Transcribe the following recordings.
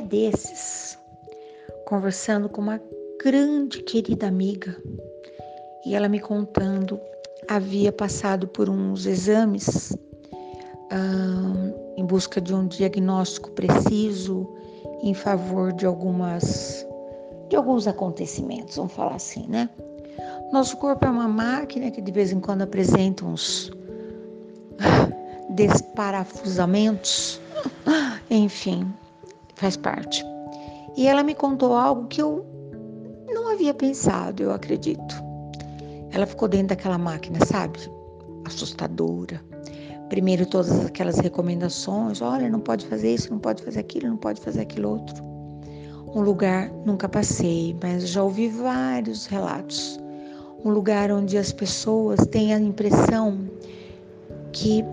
dia desses, conversando com uma grande querida amiga, e ela me contando havia passado por uns exames em busca de um diagnóstico preciso em favor de algumas de alguns acontecimentos, vamos falar assim, né? Nosso corpo é uma máquina que de vez em quando apresenta uns desparafusamentos, enfim, faz parte. E ela me contou algo que eu não havia pensado, eu acredito. Ela ficou dentro daquela máquina, sabe? Assustadora. Primeiro todas aquelas recomendações, olha, não pode fazer isso, não pode fazer aquilo, não pode fazer aquilo outro. Um lugar nunca passei, mas já ouvi vários relatos. Um lugar onde as pessoas têm a impressão que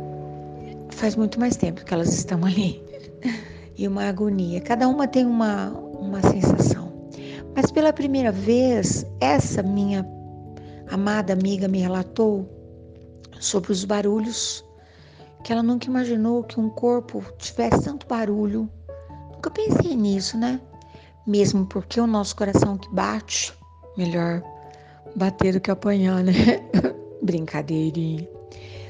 faz muito mais tempo que elas estão ali. E uma agonia. Cada uma tem uma, uma sensação. Mas pela primeira vez, essa minha amada amiga me relatou sobre os barulhos que ela nunca imaginou que um corpo tivesse tanto barulho. Nunca pensei nisso, né? Mesmo porque o nosso coração que bate, melhor bater do que apanhar, né? Brincadeirinha.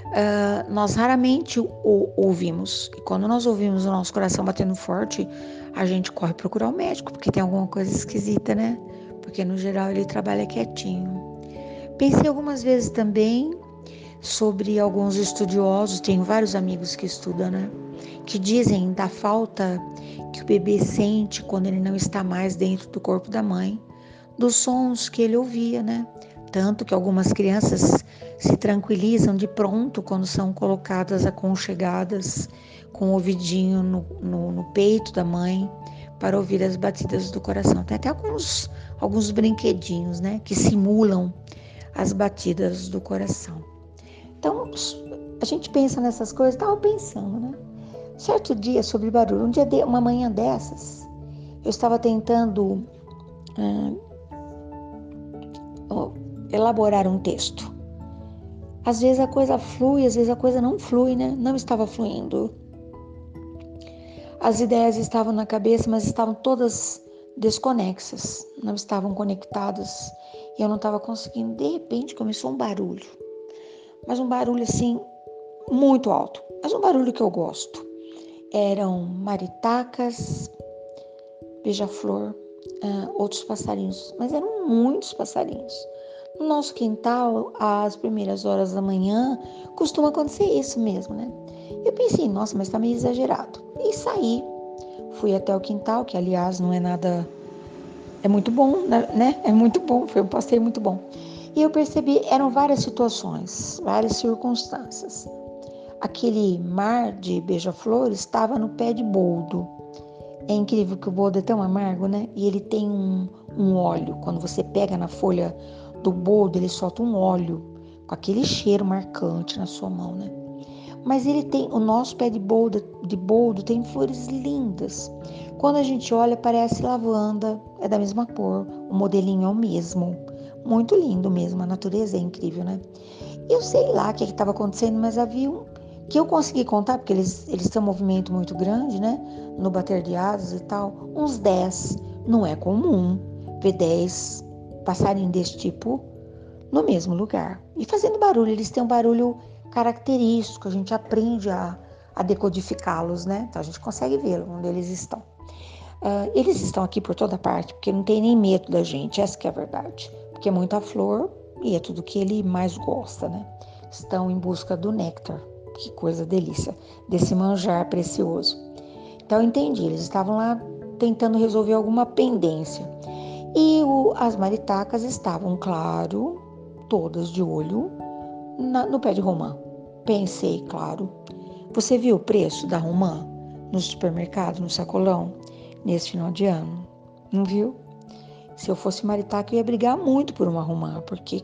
Uh, nós raramente o ouvimos. E quando nós ouvimos o nosso coração batendo forte, a gente corre procurar o médico, porque tem alguma coisa esquisita, né? Porque no geral ele trabalha quietinho. Pensei algumas vezes também sobre alguns estudiosos, tenho vários amigos que estudam, né? Que dizem da falta que o bebê sente quando ele não está mais dentro do corpo da mãe, dos sons que ele ouvia, né? Tanto que algumas crianças se tranquilizam de pronto quando são colocadas aconchegadas com o ouvidinho no, no, no peito da mãe para ouvir as batidas do coração. Tem até alguns, alguns brinquedinhos, né? Que simulam as batidas do coração. Então, a gente pensa nessas coisas, estava pensando, né? Certo dia sobre barulho, um dia de, uma manhã dessas, eu estava tentando uh, elaborar um texto. Às vezes a coisa flui, às vezes a coisa não flui, né? Não estava fluindo. As ideias estavam na cabeça, mas estavam todas desconexas, não estavam conectadas e eu não estava conseguindo. De repente começou um barulho, mas um barulho assim muito alto, mas um barulho que eu gosto. Eram maritacas, beija-flor, uh, outros passarinhos, mas eram muitos passarinhos. No nosso quintal, às primeiras horas da manhã, costuma acontecer isso mesmo, né? Eu pensei, nossa, mas tá meio exagerado. E saí. Fui até o quintal, que aliás não é nada é muito bom, né, né? É muito bom, foi um passeio muito bom. E eu percebi, eram várias situações, várias circunstâncias. Aquele mar de beija-flor estava no pé de boldo. É incrível que o boldo é tão amargo, né? E ele tem um, um óleo. Quando você pega na folha do boldo, ele solta um óleo com aquele cheiro marcante na sua mão, né? Mas ele tem, o nosso pé de boldo, de boldo tem flores lindas. Quando a gente olha, parece lavanda, é da mesma cor, o modelinho é o mesmo. Muito lindo mesmo, a natureza é incrível, né? Eu sei lá o que estava acontecendo, mas havia um que eu consegui contar, porque eles, eles têm um movimento muito grande, né? No bater de asas e tal, uns 10. Não é comum ver 10 passarinhos desse tipo no mesmo lugar. E fazendo barulho, eles têm um barulho característico, a gente aprende a, a decodificá-los, né? Então a gente consegue ver onde eles estão. Uh, eles estão aqui por toda parte, porque não tem nem medo da gente, essa que é a verdade. Porque é muita flor e é tudo que ele mais gosta, né? Estão em busca do néctar, que coisa delícia, desse manjar precioso. Então entendi, eles estavam lá tentando resolver alguma pendência. E o, as maritacas estavam, claro, todas de olho na, no pé de romã. Pensei, claro. Você viu o preço da romã no supermercado, no sacolão? nesse final de ano. Não viu? Se eu fosse maritaca, eu ia brigar muito por uma romã, porque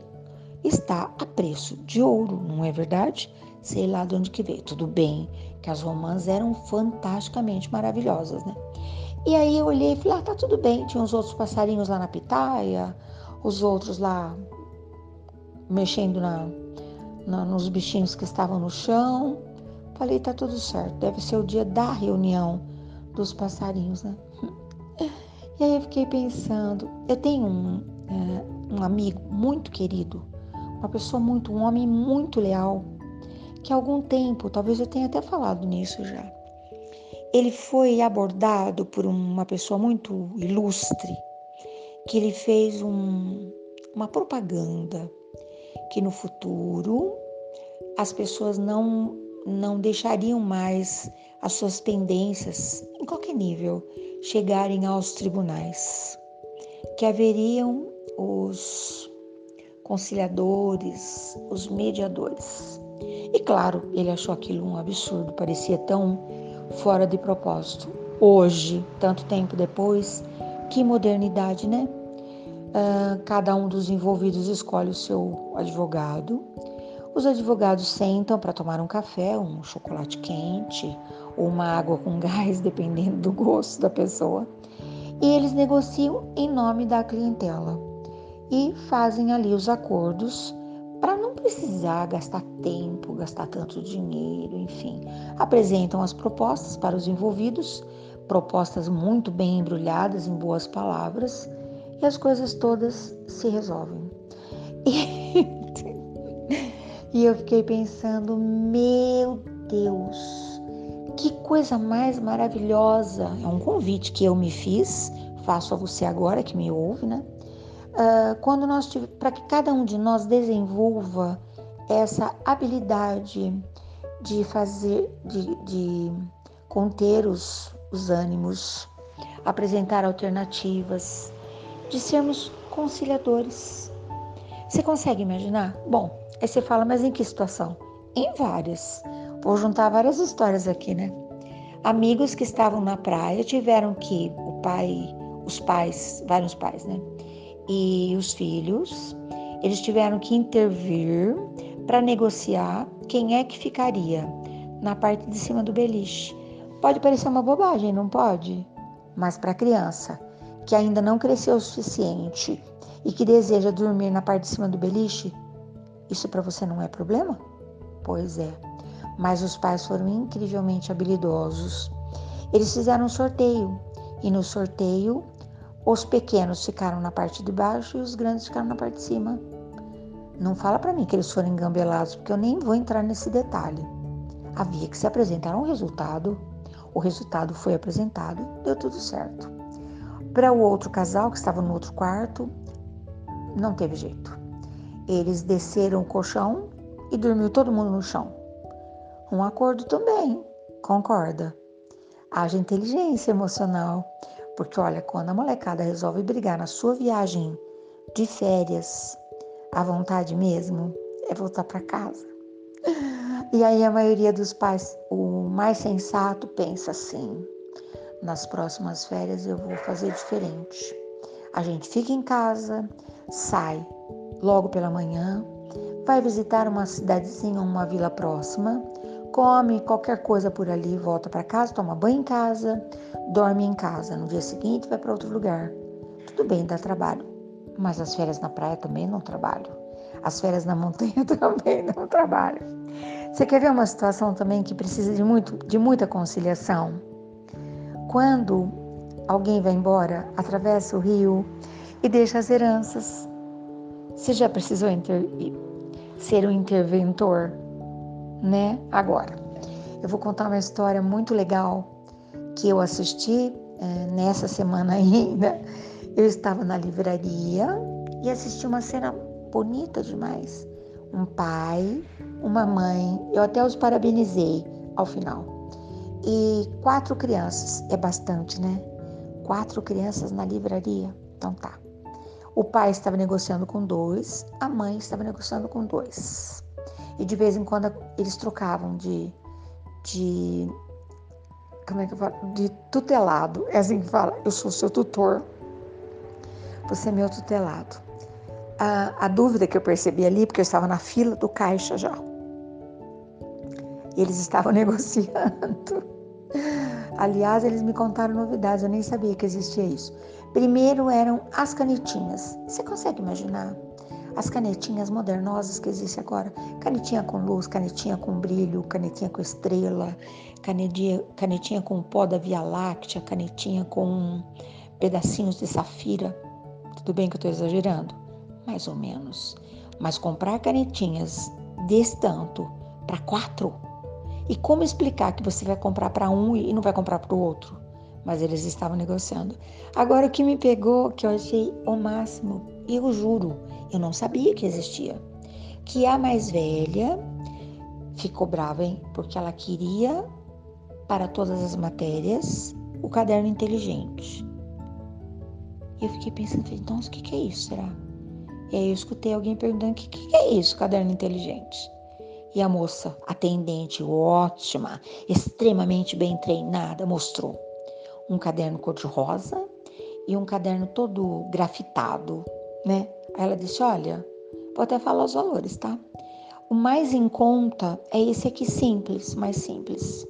está a preço de ouro, não é verdade? Sei lá de onde que veio. Tudo bem que as romãs eram fantasticamente maravilhosas, né? E aí eu olhei e falei, ah, tá tudo bem. Tinha uns outros passarinhos lá na pitaia, os outros lá mexendo na, na, nos bichinhos que estavam no chão. Falei, tá tudo certo. Deve ser o dia da reunião dos passarinhos, né? E aí eu fiquei pensando, eu tenho um, é, um amigo muito querido, uma pessoa muito, um homem muito leal, que há algum tempo, talvez eu tenha até falado nisso já, ele foi abordado por uma pessoa muito ilustre, que ele fez um, uma propaganda que no futuro as pessoas não não deixariam mais as suas pendências em qualquer nível chegarem aos tribunais, que haveriam os conciliadores, os mediadores. E claro, ele achou aquilo um absurdo, parecia tão fora de propósito. Hoje, tanto tempo depois, que modernidade, né? Uh, cada um dos envolvidos escolhe o seu advogado. Os advogados sentam para tomar um café, um chocolate quente ou uma água com gás, dependendo do gosto da pessoa. E eles negociam em nome da clientela e fazem ali os acordos para não precisar gastar tempo, gastar tanto dinheiro, enfim. Apresentam as propostas para os envolvidos, propostas muito bem embrulhadas em boas palavras e as coisas todas se resolvem. E, e eu fiquei pensando, meu Deus, que coisa mais maravilhosa! É um convite que eu me fiz, faço a você agora que me ouve, né? Uh, quando nós para que cada um de nós desenvolva essa habilidade de fazer, de, de conter os, os ânimos, apresentar alternativas, de sermos conciliadores. Você consegue imaginar? Bom, aí você fala, mas em que situação? Em várias. Vou juntar várias histórias aqui, né? Amigos que estavam na praia tiveram que, o pai, os pais, vários pais, né? E os filhos, eles tiveram que intervir para negociar quem é que ficaria na parte de cima do beliche. Pode parecer uma bobagem, não pode? Mas para a criança que ainda não cresceu o suficiente e que deseja dormir na parte de cima do beliche, isso para você não é problema? Pois é. Mas os pais foram incrivelmente habilidosos. Eles fizeram um sorteio e no sorteio os pequenos ficaram na parte de baixo e os grandes ficaram na parte de cima. Não fala para mim que eles foram engambelados, porque eu nem vou entrar nesse detalhe. Havia que se apresentar um resultado. O resultado foi apresentado, deu tudo certo. Para o outro casal que estava no outro quarto, não teve jeito. Eles desceram o colchão e dormiu todo mundo no chão. Um acordo também, concorda? Haja inteligência emocional, porque olha, quando a molecada resolve brigar na sua viagem de férias, a vontade mesmo é voltar para casa. E aí a maioria dos pais, o mais sensato, pensa assim: nas próximas férias eu vou fazer diferente. A gente fica em casa, sai logo pela manhã, vai visitar uma cidadezinha ou uma vila próxima, come qualquer coisa por ali, volta para casa, toma banho em casa, dorme em casa. No dia seguinte vai para outro lugar. Tudo bem, dá trabalho, mas as férias na praia também não trabalho. As férias na montanha também não trabalho. Você quer ver uma situação também que precisa de, muito, de muita conciliação? Quando alguém vai embora, atravessa o rio e deixa as heranças. Você já precisou ser um interventor, né? Agora, eu vou contar uma história muito legal que eu assisti é, nessa semana ainda. Eu estava na livraria e assisti uma cena bonita demais. Um pai, uma mãe, eu até os parabenizei ao final e quatro crianças, é bastante, né? Quatro crianças na livraria. Então tá. O pai estava negociando com dois, a mãe estava negociando com dois. E de vez em quando eles trocavam de. de como é que eu falo? De tutelado. É assim que fala. Eu sou seu tutor. Você é meu tutelado. A, a dúvida que eu percebi ali, porque eu estava na fila do caixa já. E eles estavam negociando. Aliás, eles me contaram novidades, eu nem sabia que existia isso. Primeiro eram as canetinhas. Você consegue imaginar? As canetinhas modernosas que existem agora. Canetinha com luz, canetinha com brilho, canetinha com estrela, canetinha, canetinha com pó da Via Láctea, canetinha com pedacinhos de safira. Tudo bem que eu estou exagerando? Mais ou menos. Mas comprar canetinhas desse tanto para quatro? E como explicar que você vai comprar para um e não vai comprar para o outro? Mas eles estavam negociando. Agora o que me pegou, que eu achei o máximo, e eu juro, eu não sabia que existia, que a mais velha ficou brava, hein? Porque ela queria para todas as matérias o caderno inteligente. E eu fiquei pensando, então, o que, que é isso, será? E aí eu escutei alguém perguntando, o que, que é isso, caderno inteligente? E a moça, atendente, ótima, extremamente bem treinada, mostrou um caderno cor-de-rosa e um caderno todo grafitado, né? Ela disse: Olha, vou até falar os valores, tá? O mais em conta é esse aqui simples, mais simples.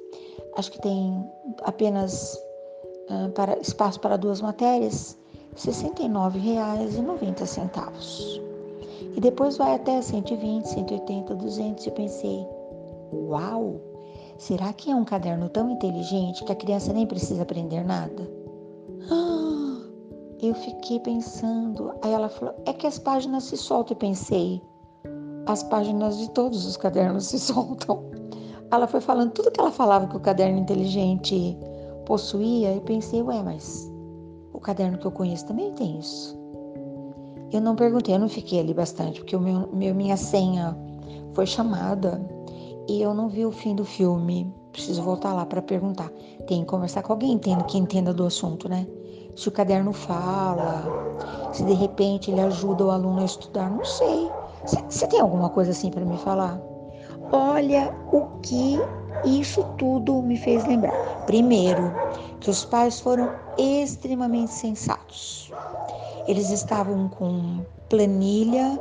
Acho que tem apenas uh, para, espaço para duas matérias, R$ 69,90. E depois vai até 120, 180, 200. E pensei, uau, será que é um caderno tão inteligente que a criança nem precisa aprender nada? eu fiquei pensando. Aí ela falou, é que as páginas se soltam. Eu pensei, as páginas de todos os cadernos se soltam. Ela foi falando tudo que ela falava que o caderno inteligente possuía. E pensei, ué, mas o caderno que eu conheço também tem isso. Eu não perguntei, eu não fiquei ali bastante, porque o meu, meu minha senha foi chamada e eu não vi o fim do filme. Preciso voltar lá para perguntar. Tem que conversar com alguém entenda, que entenda do assunto, né? Se o caderno fala, se de repente ele ajuda o aluno a estudar, não sei. Você tem alguma coisa assim para me falar? Olha o que isso tudo me fez lembrar. Primeiro, que os pais foram extremamente sensatos. Eles estavam com planilha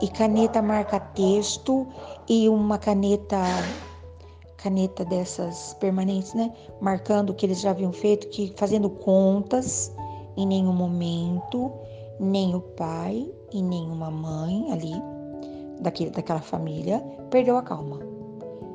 e caneta marca-texto e uma caneta caneta dessas permanentes, né? Marcando o que eles já haviam feito, que fazendo contas, em nenhum momento, nem o pai e nenhuma mãe ali daquele, daquela família perdeu a calma.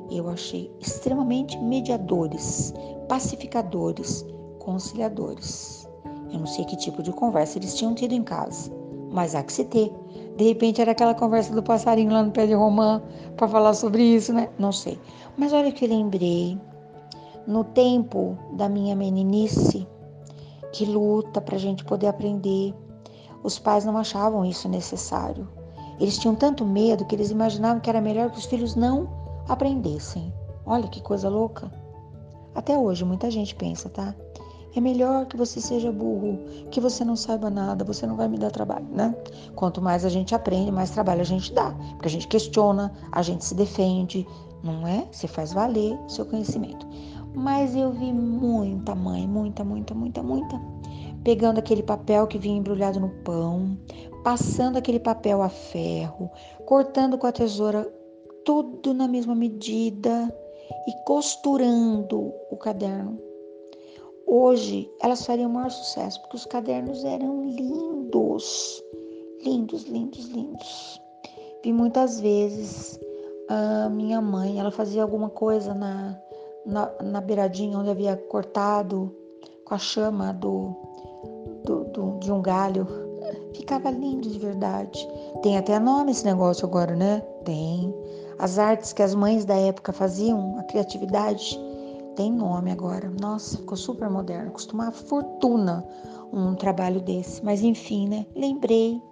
Eu achei extremamente mediadores, pacificadores, conciliadores. Eu não sei que tipo de conversa eles tinham tido em casa, mas há que se ter. De repente era aquela conversa do passarinho lá no pé de romã para falar sobre isso, né? Não sei. Mas olha que lembrei. No tempo da minha meninice, que luta para a gente poder aprender, os pais não achavam isso necessário. Eles tinham tanto medo que eles imaginavam que era melhor que os filhos não aprendessem. Olha que coisa louca. Até hoje muita gente pensa, tá? É melhor que você seja burro, que você não saiba nada, você não vai me dar trabalho, né? Quanto mais a gente aprende, mais trabalho a gente dá. Porque a gente questiona, a gente se defende, não é? Você faz valer o seu conhecimento. Mas eu vi muita mãe, muita, muita, muita, muita, pegando aquele papel que vinha embrulhado no pão, passando aquele papel a ferro, cortando com a tesoura tudo na mesma medida e costurando o caderno Hoje elas fariam o maior sucesso, porque os cadernos eram lindos, lindos, lindos, lindos. Vi muitas vezes a minha mãe, ela fazia alguma coisa na, na, na beiradinha onde havia cortado com a chama do, do, do, de um galho. Ficava lindo de verdade. Tem até nome esse negócio agora, né? Tem. As artes que as mães da época faziam, a criatividade tem nome agora. Nossa, ficou super moderno. Costuma uma fortuna um trabalho desse. Mas enfim, né? Lembrei.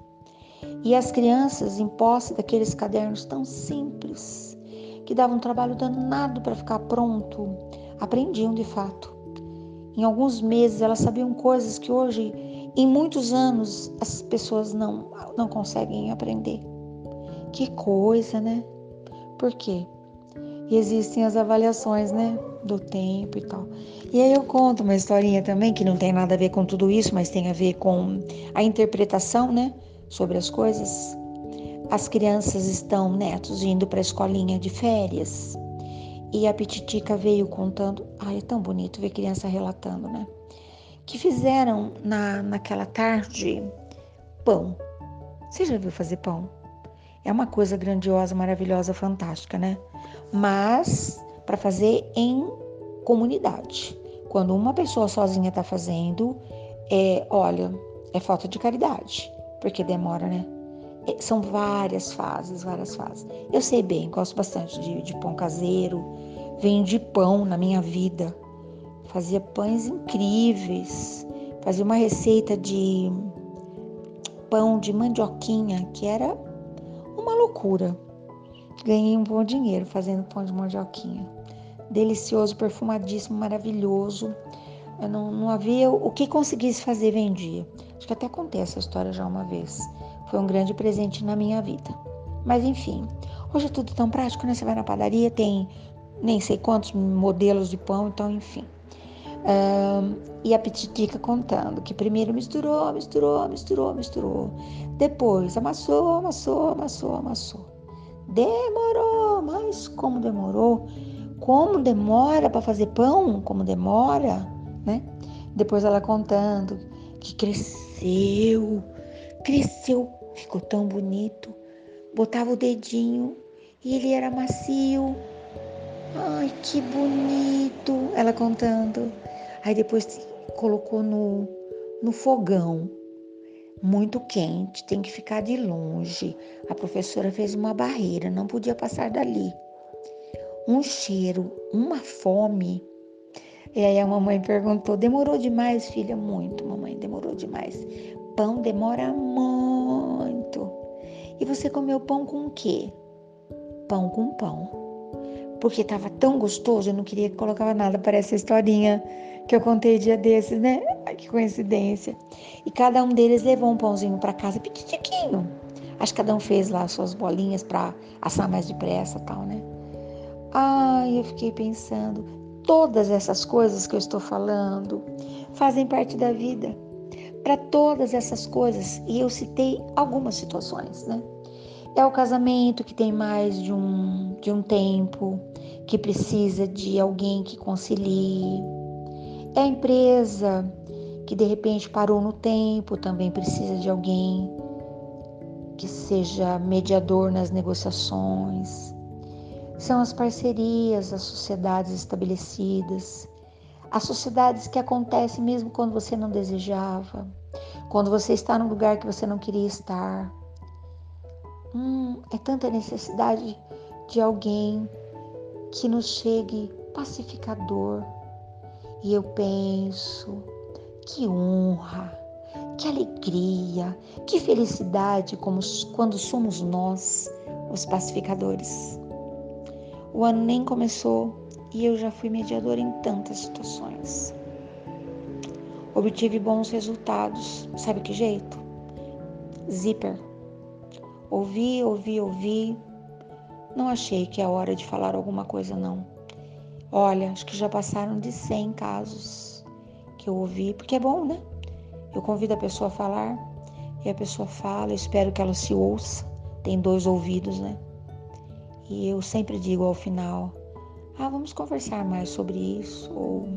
E as crianças, em posse daqueles cadernos tão simples, que davam um trabalho danado para ficar pronto, aprendiam de fato. Em alguns meses elas sabiam coisas que hoje, em muitos anos, as pessoas não, não conseguem aprender. Que coisa, né? Por quê? E existem as avaliações, né? Do tempo e tal. E aí eu conto uma historinha também que não tem nada a ver com tudo isso, mas tem a ver com a interpretação, né? Sobre as coisas. As crianças estão, netos, indo para a escolinha de férias. E a Pititica veio contando. Ai, é tão bonito ver criança relatando, né? Que fizeram na, naquela tarde pão. Você já viu fazer pão? É uma coisa grandiosa, maravilhosa, fantástica, né? Mas para fazer em comunidade. Quando uma pessoa sozinha está fazendo, É, olha, é falta de caridade, porque demora, né? É, são várias fases, várias fases. Eu sei bem, gosto bastante de, de pão caseiro, vendi pão na minha vida, fazia pães incríveis, fazia uma receita de pão de mandioquinha que era uma loucura. Ganhei um bom dinheiro fazendo pão de mandioquinha. Delicioso, perfumadíssimo, maravilhoso. Eu não, não havia o que conseguisse fazer, vendia. Acho que até contei essa história já uma vez. Foi um grande presente na minha vida. Mas enfim, hoje é tudo tão prático, né? Você vai na padaria, tem nem sei quantos modelos de pão, então enfim. Um, e a Pititica contando que primeiro misturou, misturou, misturou, misturou. Depois amassou, amassou, amassou, amassou. Demorou, mas como demorou? Como demora para fazer pão? Como demora, né? Depois ela contando que cresceu, cresceu, ficou tão bonito. Botava o dedinho e ele era macio. Ai, que bonito! Ela contando. Aí depois colocou no, no fogão, muito quente, tem que ficar de longe. A professora fez uma barreira, não podia passar dali. Um cheiro, uma fome. E aí a mamãe perguntou: demorou demais, filha? Muito, mamãe, demorou demais. Pão demora muito. E você comeu pão com o quê? Pão com pão. Porque estava tão gostoso, eu não queria que colocava nada. Parece a historinha que eu contei dia desses, né? Ai, que coincidência. E cada um deles levou um pãozinho para casa, pequitiquinho. Acho que cada um fez lá suas bolinhas para assar mais depressa tal, né? Ai, eu fiquei pensando, todas essas coisas que eu estou falando fazem parte da vida. Para todas essas coisas, e eu citei algumas situações, né? É o casamento que tem mais de um, de um tempo, que precisa de alguém que concilie é a empresa que de repente parou no tempo, também precisa de alguém que seja mediador nas negociações. São as parcerias, as sociedades estabelecidas, as sociedades que acontecem mesmo quando você não desejava, quando você está num lugar que você não queria estar. Hum, é tanta necessidade de alguém que nos chegue pacificador, e eu penso, que honra, que alegria, que felicidade como quando somos nós os pacificadores. O ano nem começou e eu já fui mediadora em tantas situações. Obtive bons resultados. Sabe que jeito? Zíper. Ouvi, ouvi, ouvi. Não achei que é hora de falar alguma coisa, não. Olha, acho que já passaram de 100 casos que eu ouvi, porque é bom, né? Eu convido a pessoa a falar e a pessoa fala, eu espero que ela se ouça. Tem dois ouvidos, né? E eu sempre digo ao final: ah, vamos conversar mais sobre isso, ou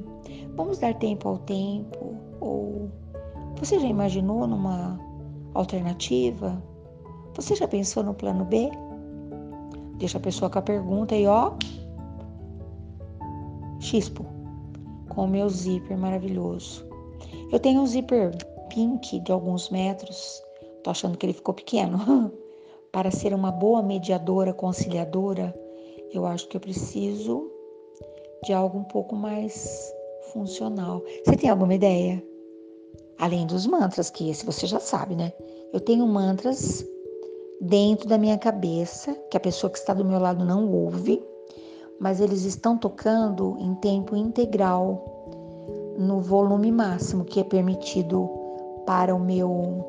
vamos dar tempo ao tempo, ou você já imaginou numa alternativa? Você já pensou no plano B? Deixa a pessoa com a pergunta e ó, Chispo, com o meu zíper maravilhoso. Eu tenho um zíper pink de alguns metros, tô achando que ele ficou pequeno. Para ser uma boa mediadora, conciliadora, eu acho que eu preciso de algo um pouco mais funcional. Você tem alguma ideia? Além dos mantras, que esse você já sabe, né? Eu tenho mantras dentro da minha cabeça, que a pessoa que está do meu lado não ouve, mas eles estão tocando em tempo integral no volume máximo que é permitido para o meu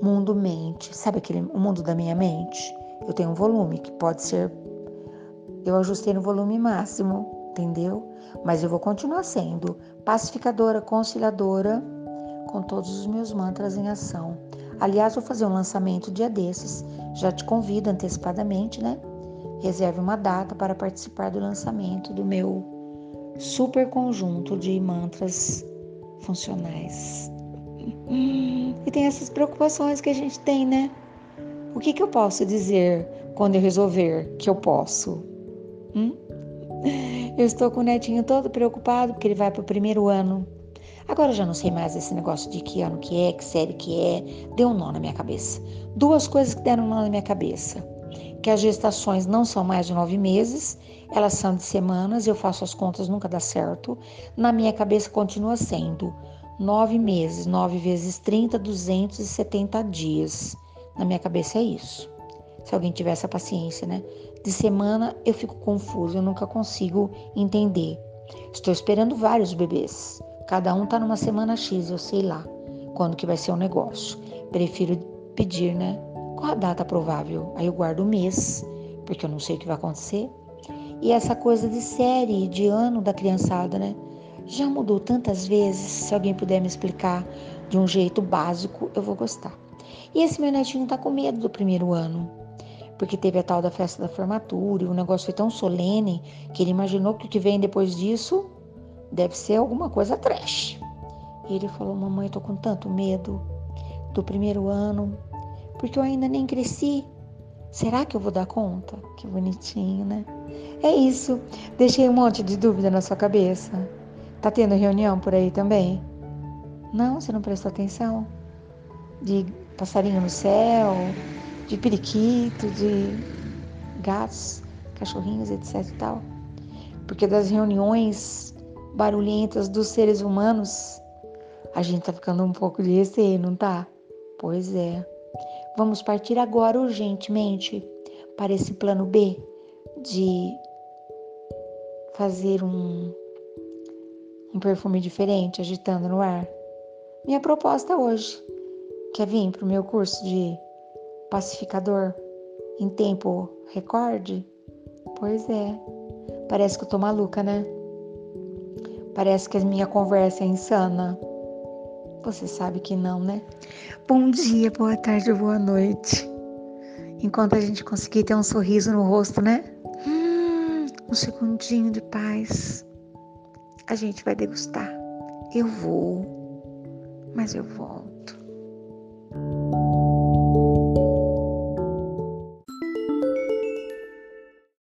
mundo mente. Sabe aquele o mundo da minha mente? Eu tenho um volume que pode ser eu ajustei no volume máximo, entendeu? Mas eu vou continuar sendo pacificadora, conciliadora com todos os meus mantras em ação. Aliás, vou fazer um lançamento dia desses. Já te convido antecipadamente, né? Reserve uma data para participar do lançamento do meu super conjunto de mantras funcionais. E tem essas preocupações que a gente tem, né? O que, que eu posso dizer quando eu resolver que eu posso? Hum? Eu estou com o netinho todo preocupado porque ele vai para o primeiro ano. Agora eu já não sei mais esse negócio de que ano que é, que série que é. Deu um nó na minha cabeça. Duas coisas que deram um nó na minha cabeça. Que as gestações não são mais de nove meses, elas são de semanas, eu faço as contas, nunca dá certo. Na minha cabeça continua sendo nove meses, nove vezes 30, 270 dias. Na minha cabeça é isso. Se alguém tiver essa paciência, né? De semana eu fico confuso, eu nunca consigo entender. Estou esperando vários bebês. Cada um tá numa semana X, eu sei lá quando que vai ser o negócio. Prefiro pedir, né? Qual a data provável? Aí eu guardo o mês, porque eu não sei o que vai acontecer. E essa coisa de série, de ano da criançada, né? Já mudou tantas vezes. Se alguém puder me explicar de um jeito básico, eu vou gostar. E esse meu netinho tá com medo do primeiro ano, porque teve a tal da festa da formatura e o negócio foi tão solene que ele imaginou que o que vem depois disso deve ser alguma coisa trash. E ele falou: Mamãe, tô com tanto medo do primeiro ano, porque eu ainda nem cresci. Será que eu vou dar conta? Que bonitinho, né? É isso. Deixei um monte de dúvida na sua cabeça. Tá tendo reunião por aí também? Não, você não prestou atenção? De passarinho no céu, de periquito, de gatos, cachorrinhos, etc e tal. Porque das reuniões barulhentas dos seres humanos, a gente tá ficando um pouco de receio, não tá? Pois é. Vamos partir agora urgentemente para esse plano B de fazer um, um perfume diferente agitando no ar. Minha proposta hoje quer vir para o meu curso de pacificador em tempo recorde? Pois é. Parece que eu tô maluca, né? Parece que a minha conversa é insana. Você sabe que não, né? Bom dia, boa tarde, boa noite. Enquanto a gente conseguir ter um sorriso no rosto, né? Hum, um segundinho de paz. A gente vai degustar. Eu vou, mas eu volto.